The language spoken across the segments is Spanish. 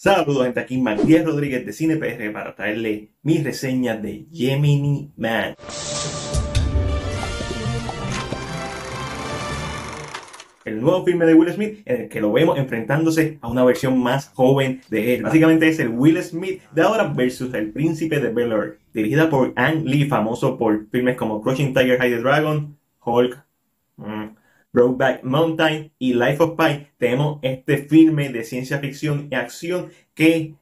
Saludos gente, aquí Matías Rodríguez de CinePR para traerle mis reseñas de Gemini Man. el nuevo filme de Will Smith en el que lo vemos enfrentándose a una versión más joven de él. Básicamente es el Will Smith de ahora versus el príncipe de Bel Air, dirigida por Ang Lee, famoso por filmes como Crouching Tiger, High the Dragon, Hulk, mm, Brokeback Mountain y Life of Pi, tenemos este filme de ciencia ficción y acción que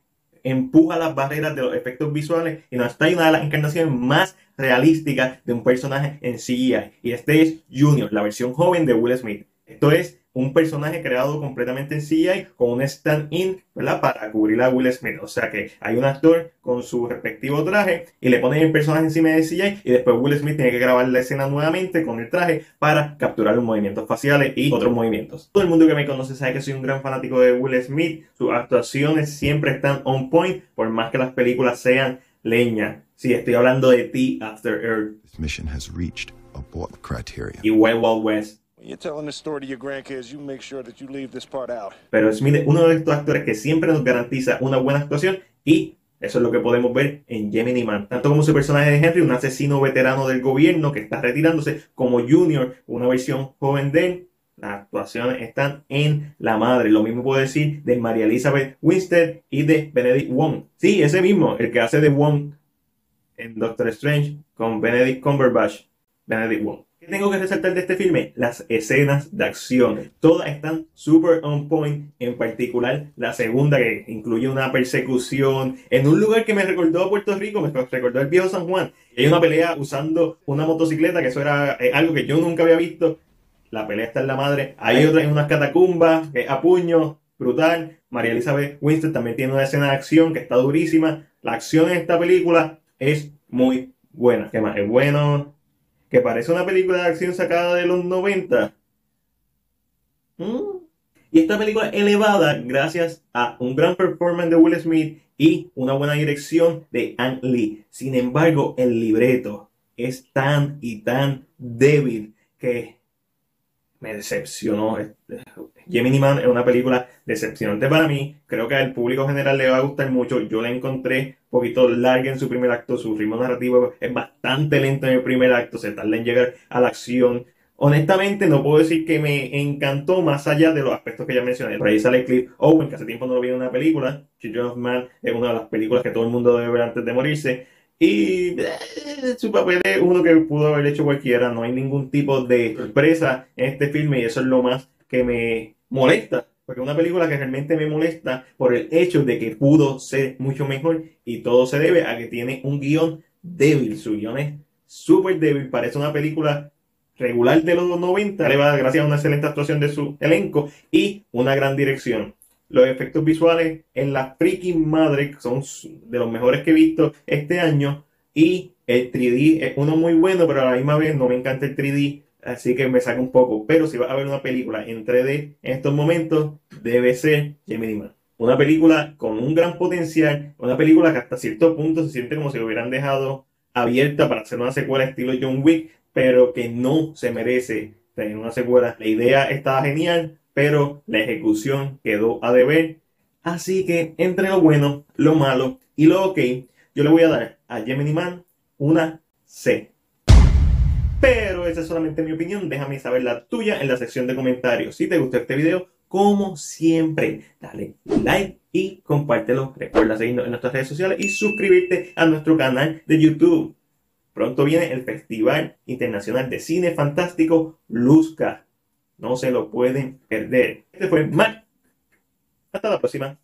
empuja las barreras de los efectos visuales y nos trae una de las encarnaciones más realísticas de un personaje en CGI. Y este es Junior, la versión joven de Will Smith. Esto es un personaje creado completamente en CGI con un stand-in, ¿verdad? Para cubrir a Will Smith. O sea que hay un actor con su respectivo traje y le ponen el personaje encima de CGI y después Will Smith tiene que grabar la escena nuevamente con el traje para capturar los movimientos faciales y otros movimientos. Todo el mundo que me conoce sabe que soy un gran fanático de Will Smith. Sus actuaciones siempre están on point, por más que las películas sean leña. Sí, estoy hablando de T After Earth. This mission has reached criteria. Y Wild Wild West. Pero Smith es uno de estos actores que siempre nos garantiza una buena actuación y eso es lo que podemos ver en Gemini Man. Tanto como su personaje de Henry, un asesino veterano del gobierno que está retirándose, como Junior, una versión joven de él. Las actuaciones están en la madre. Lo mismo puedo decir de María Elizabeth Winstead y de Benedict Wong. Sí, ese mismo, el que hace de Wong en Doctor Strange con Benedict Cumberbatch. Benedict Wong. ¿Qué tengo que resaltar de este filme? Las escenas de acción. Todas están super on point. En particular, la segunda que incluye una persecución en un lugar que me recordó a Puerto Rico, me recordó el viejo San Juan. Hay una pelea usando una motocicleta, que eso era eh, algo que yo nunca había visto. La pelea está en la madre. Hay otra en unas catacumbas, que a puño, brutal. María Elizabeth Winston también tiene una escena de acción que está durísima. La acción en esta película es muy buena. ¿Qué más? Es bueno que parece una película de acción sacada de los 90. ¿Mm? Y esta película elevada gracias a un gran performance de Will Smith y una buena dirección de Ang Lee. Sin embargo, el libreto es tan y tan débil que me decepcionó. Gemini Man es una película decepcionante para mí. Creo que al público general le va a gustar mucho. Yo la encontré un poquito larga en su primer acto. Su ritmo narrativo es bastante lento en el primer acto. Se tarda en llegar a la acción. Honestamente, no puedo decir que me encantó más allá de los aspectos que ya mencioné. Por ahí sale Cliff Owen, que hace tiempo no lo vi en una película. Children of Man es una de las películas que todo el mundo debe ver antes de morirse. Y eh, su papel es uno que pudo haber hecho cualquiera. No hay ningún tipo de sorpresa en este filme y eso es lo más que me molesta. Porque es una película que realmente me molesta por el hecho de que pudo ser mucho mejor y todo se debe a que tiene un guion débil. Su guion es súper débil. Parece una película regular de los 90. Gracias a una excelente actuación de su elenco y una gran dirección. Los efectos visuales en la freaking madre son de los mejores que he visto este año. Y el 3D es uno muy bueno, pero a la misma vez no me encanta el 3D. Así que me saca un poco. Pero si vas a ver una película en 3D en estos momentos, debe ser Gemini Man. Una película con un gran potencial. Una película que hasta cierto punto se siente como si lo hubieran dejado abierta para hacer una secuela estilo John Wick. Pero que no se merece tener una secuela. La idea estaba genial pero la ejecución quedó a deber. Así que entre lo bueno, lo malo y lo ok, yo le voy a dar a Gemini Man una C. Pero esa es solamente mi opinión, déjame saber la tuya en la sección de comentarios. Si te gustó este video, como siempre, dale like y compártelo. Recuerda seguirnos en nuestras redes sociales y suscribirte a nuestro canal de YouTube. Pronto viene el Festival Internacional de Cine Fantástico Luzca. No se lo pueden perder. Este fue Mac. Hasta la próxima.